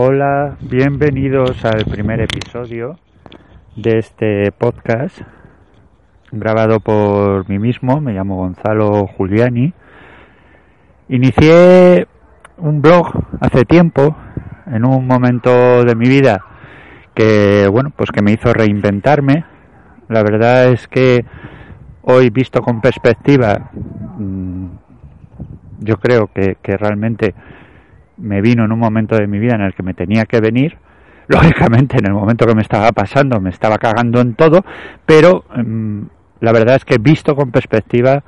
Hola, bienvenidos al primer episodio de este podcast grabado por mí mismo, me llamo Gonzalo Giuliani. Inicié un blog hace tiempo, en un momento de mi vida que, bueno, pues que me hizo reinventarme. La verdad es que hoy visto con perspectiva, mm, yo creo que, que realmente me vino en un momento de mi vida en el que me tenía que venir. Lógicamente, en el momento que me estaba pasando, me estaba cagando en todo, pero mm, la verdad es que visto con perspectiva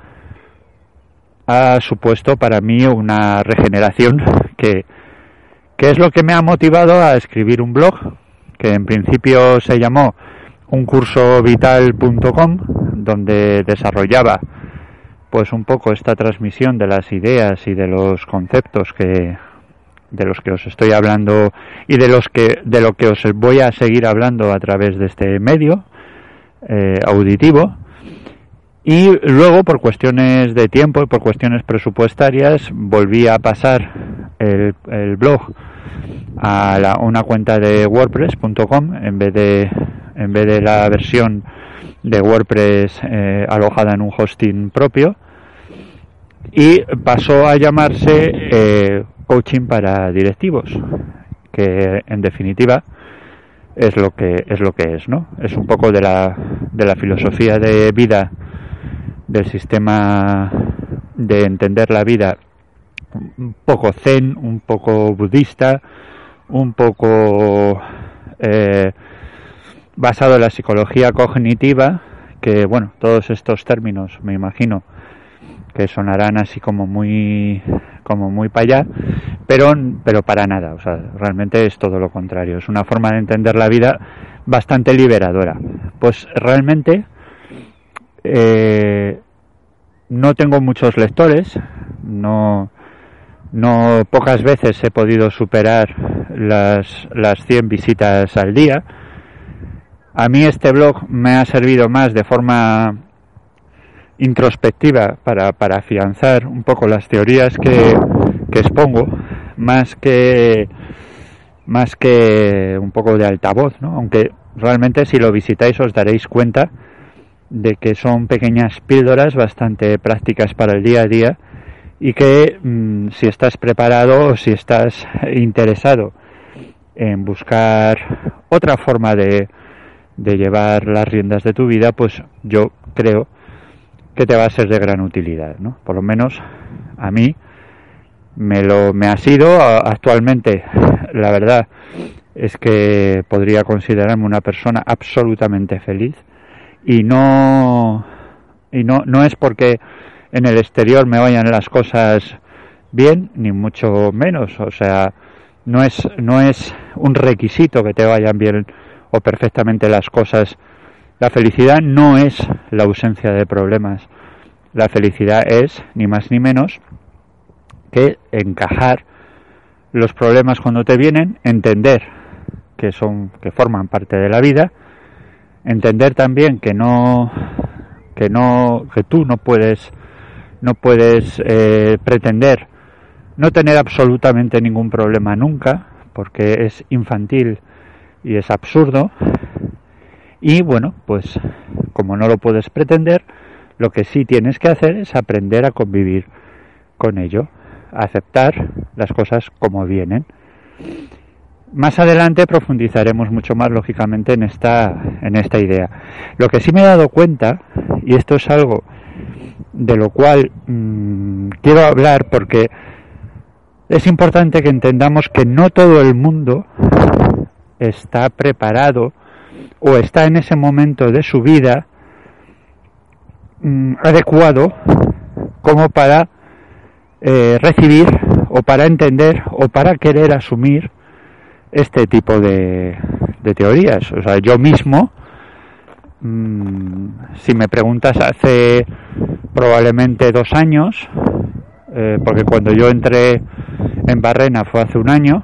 ha supuesto para mí una regeneración que, que es lo que me ha motivado a escribir un blog que en principio se llamó uncursovital.com donde desarrollaba pues un poco esta transmisión de las ideas y de los conceptos que, de los que os estoy hablando y de los que de lo que os voy a seguir hablando a través de este medio eh, auditivo. Y luego por cuestiones de tiempo y por cuestiones presupuestarias volví a pasar el, el blog a la, una cuenta de wordpress.com en vez de en vez de la versión de WordPress eh, alojada en un hosting propio. Y pasó a llamarse eh, coaching para directivos, que en definitiva es lo que es lo que es, ¿no? Es un poco de la de la filosofía de vida del sistema de entender la vida un poco zen, un poco budista, un poco eh, basado en la psicología cognitiva, que bueno, todos estos términos me imagino que sonarán así como muy como muy para allá, pero pero para nada, o sea, realmente es todo lo contrario, es una forma de entender la vida bastante liberadora. Pues realmente eh, no tengo muchos lectores, no no pocas veces he podido superar las las 100 visitas al día. A mí este blog me ha servido más de forma introspectiva para, para afianzar un poco las teorías que, que expongo, más que más que un poco de altavoz, ¿no? aunque realmente si lo visitáis os daréis cuenta de que son pequeñas píldoras bastante prácticas para el día a día y que mmm, si estás preparado o si estás interesado en buscar otra forma de, de llevar las riendas de tu vida, pues yo creo que te va a ser de gran utilidad, ¿no? Por lo menos a mí me lo me ha sido actualmente, la verdad es que podría considerarme una persona absolutamente feliz y no y no no es porque en el exterior me vayan las cosas bien ni mucho menos, o sea, no es no es un requisito que te vayan bien o perfectamente las cosas la felicidad no es la ausencia de problemas. La felicidad es, ni más ni menos, que encajar los problemas cuando te vienen, entender que son, que forman parte de la vida, entender también que no, que no, que tú no puedes, no puedes eh, pretender no tener absolutamente ningún problema nunca, porque es infantil y es absurdo, y bueno, pues como no lo puedes pretender, lo que sí tienes que hacer es aprender a convivir con ello, a aceptar las cosas como vienen. Más adelante profundizaremos mucho más lógicamente en esta en esta idea. Lo que sí me he dado cuenta y esto es algo de lo cual mmm, quiero hablar porque es importante que entendamos que no todo el mundo está preparado o está en ese momento de su vida mmm, adecuado como para eh, recibir o para entender o para querer asumir este tipo de, de teorías. O sea, yo mismo, mmm, si me preguntas hace probablemente dos años, eh, porque cuando yo entré en Barrena fue hace un año,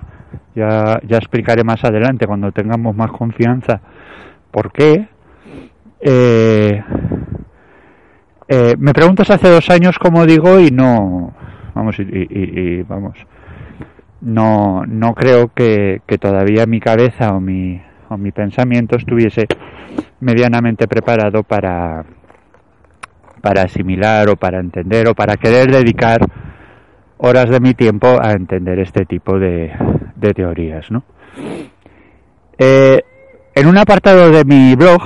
ya, ya explicaré más adelante cuando tengamos más confianza por qué. Eh, eh, me preguntas hace dos años, como digo, y no, vamos, y, y, y, vamos, no, no creo que, que todavía mi cabeza o mi, o mi pensamiento estuviese medianamente preparado para, para asimilar o para entender o para querer dedicar horas de mi tiempo a entender este tipo de, teorías. ¿no? Eh, en un apartado de mi blog,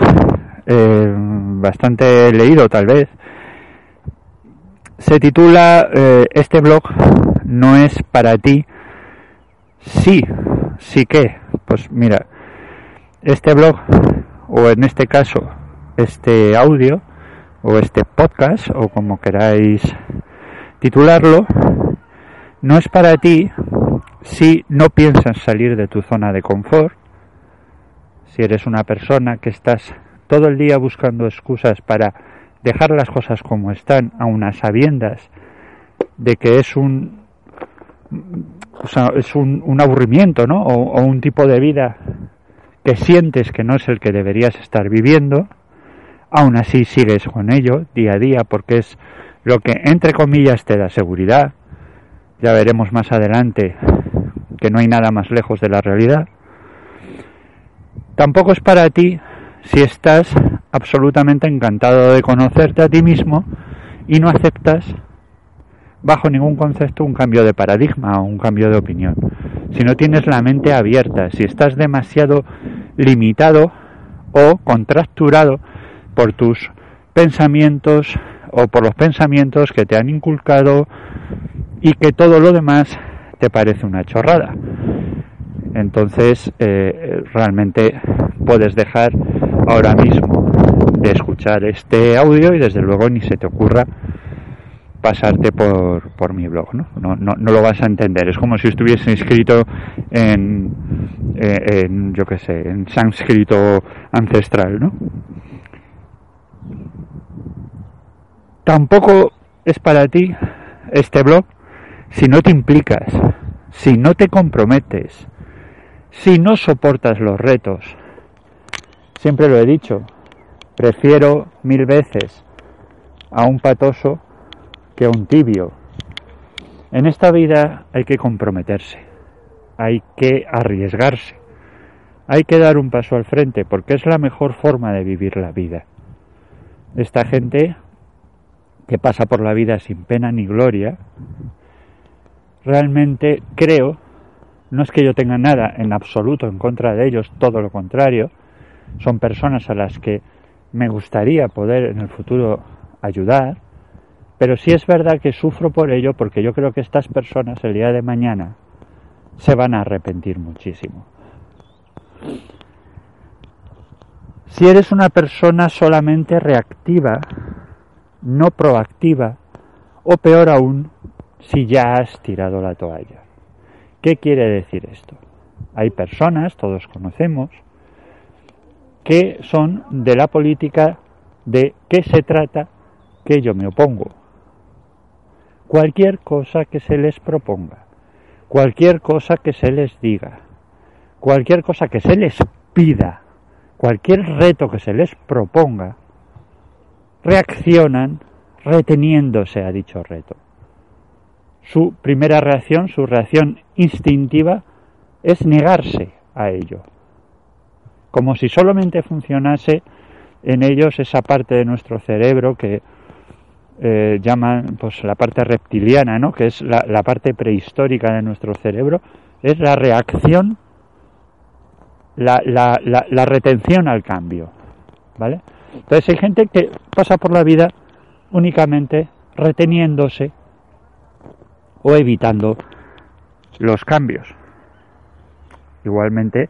eh, bastante leído tal vez, se titula eh, Este blog no es para ti. Sí, sí que. Pues mira, este blog, o en este caso, este audio, o este podcast, o como queráis titularlo, no es para ti si no piensas salir de tu zona de confort, si eres una persona que estás todo el día buscando excusas para dejar las cosas como están, a unas sabiendas de que es un o sea, es un, un aburrimiento, ¿no? O, o, un tipo de vida que sientes que no es el que deberías estar viviendo, aún así sigues con ello día a día porque es lo que entre comillas te da seguridad. Ya veremos más adelante que no hay nada más lejos de la realidad. Tampoco es para ti si estás absolutamente encantado de conocerte a ti mismo y no aceptas bajo ningún concepto un cambio de paradigma o un cambio de opinión. Si no tienes la mente abierta, si estás demasiado limitado o contracturado por tus pensamientos o por los pensamientos que te han inculcado y que todo lo demás te parece una chorrada. Entonces, eh, realmente puedes dejar ahora mismo de escuchar este audio y desde luego ni se te ocurra pasarte por, por mi blog, ¿no? No, ¿no? no, lo vas a entender. Es como si estuviese inscrito en, eh, en yo qué sé, en sánscrito ancestral, ¿no? Tampoco es para ti este blog si no te implicas, si no te comprometes, si no soportas los retos. Siempre lo he dicho, prefiero mil veces a un patoso que a un tibio. En esta vida hay que comprometerse, hay que arriesgarse, hay que dar un paso al frente porque es la mejor forma de vivir la vida. Esta gente que pasa por la vida sin pena ni gloria, realmente creo, no es que yo tenga nada en absoluto en contra de ellos, todo lo contrario, son personas a las que me gustaría poder en el futuro ayudar, pero sí es verdad que sufro por ello porque yo creo que estas personas el día de mañana se van a arrepentir muchísimo. Si eres una persona solamente reactiva, no proactiva, o peor aún, si ya has tirado la toalla. ¿Qué quiere decir esto? Hay personas, todos conocemos, que son de la política de qué se trata que yo me opongo. Cualquier cosa que se les proponga, cualquier cosa que se les diga, cualquier cosa que se les pida, cualquier reto que se les proponga, reaccionan reteniéndose a dicho reto. Su primera reacción, su reacción instintiva, es negarse a ello, como si solamente funcionase en ellos esa parte de nuestro cerebro que eh, llaman pues la parte reptiliana, ¿no? que es la, la parte prehistórica de nuestro cerebro, es la reacción, la, la, la, retención al cambio. ¿Vale? Entonces hay gente que pasa por la vida únicamente reteniéndose o evitando los cambios. Igualmente,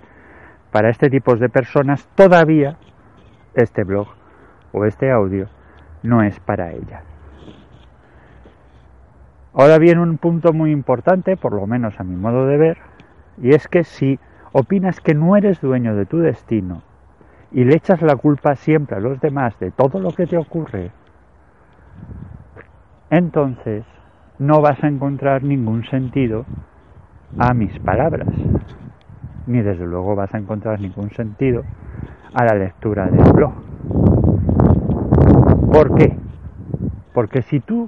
para este tipo de personas todavía este blog o este audio no es para ella. Ahora viene un punto muy importante, por lo menos a mi modo de ver, y es que si opinas que no eres dueño de tu destino y le echas la culpa siempre a los demás de todo lo que te ocurre, entonces no vas a encontrar ningún sentido a mis palabras, ni desde luego vas a encontrar ningún sentido a la lectura del blog. ¿Por qué? Porque si tú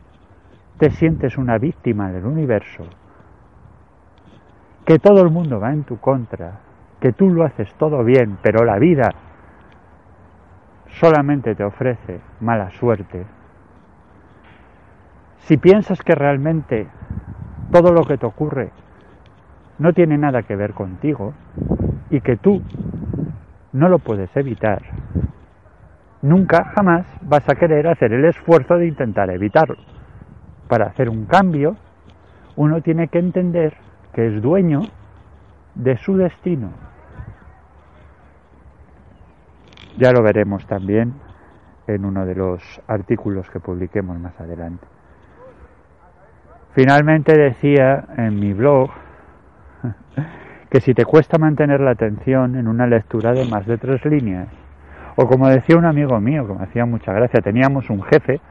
te sientes una víctima del universo que todo el mundo va en tu contra, que tú lo haces todo bien, pero la vida solamente te ofrece mala suerte, si piensas que realmente todo lo que te ocurre no tiene nada que ver contigo y que tú no lo puedes evitar, nunca jamás vas a querer hacer el esfuerzo de intentar evitarlo. Para hacer un cambio, uno tiene que entender que es dueño de su destino. Ya lo veremos también en uno de los artículos que publiquemos más adelante. Finalmente decía en mi blog que si te cuesta mantener la atención en una lectura de más de tres líneas, o como decía un amigo mío, que me hacía mucha gracia, teníamos un jefe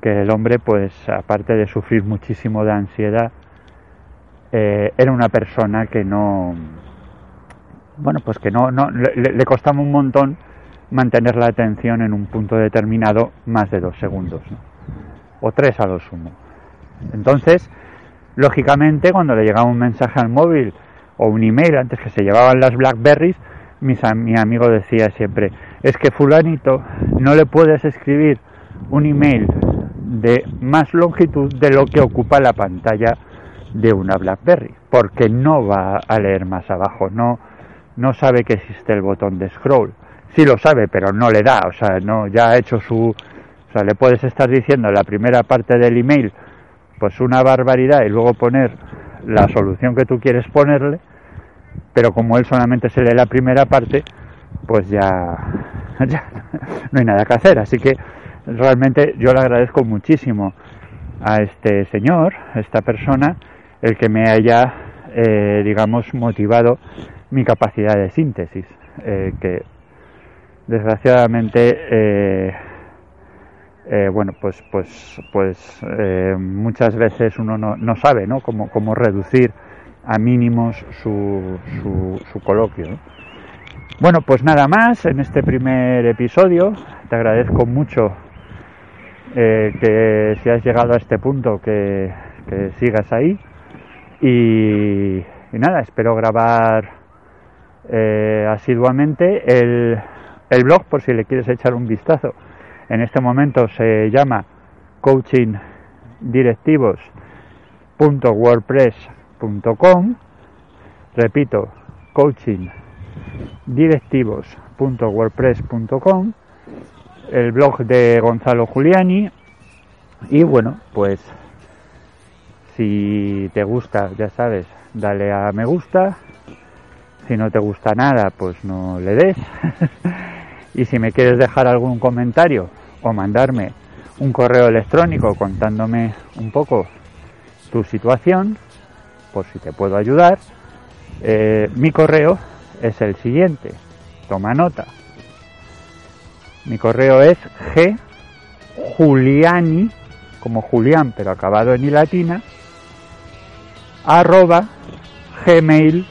que el hombre, pues aparte de sufrir muchísimo de ansiedad, eh, era una persona que no, bueno, pues que no, no le, costaba un montón mantener la atención en un punto determinado más de dos segundos, o tres a lo sumo. Entonces, lógicamente, cuando le llegaba un mensaje al móvil o un email antes que se llevaban las Blackberries, mi amigo decía siempre, es que fulanito no le puedes escribir un email de más longitud de lo que ocupa la pantalla de una BlackBerry, porque no va a leer más abajo, no, no sabe que existe el botón de scroll. Sí lo sabe, pero no le da, o sea, no ya ha hecho su, o sea, le puedes estar diciendo en la primera parte del email pues una barbaridad y luego poner la solución que tú quieres ponerle, pero como él solamente se lee la primera parte, pues ya, ya no hay nada que hacer. Así que realmente yo le agradezco muchísimo a este señor, a esta persona, el que me haya, eh, digamos, motivado mi capacidad de síntesis, eh, que desgraciadamente eh, eh, bueno, pues, pues, pues eh, muchas veces uno no, no sabe ¿no? Cómo, cómo, reducir a mínimos su, su, coloquio. Bueno, pues nada más en este primer episodio. Te agradezco mucho eh, que si has llegado a este punto que, sigas ahí. Y, y, nada, espero grabar asiduamente el, el blog por si le quieres echar un vistazo en este momento se llama coachingdirectivos.wordpress.com. Repito, coachingdirectivos.wordpress.com. El blog de Gonzalo Giuliani. Y bueno, pues si te gusta, ya sabes, dale a me gusta. Si no te gusta nada, pues no le des. y si me quieres dejar algún comentario o mandarme un correo electrónico contándome un poco tu situación, por si te puedo ayudar. Eh, mi correo es el siguiente, toma nota. Mi correo es g juliani, como Julián pero acabado en i latina, arroba gmail.com.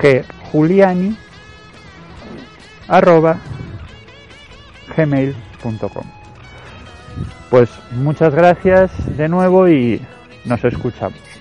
G juliani arroba gmail.com. Pues muchas gracias de nuevo y nos escuchamos.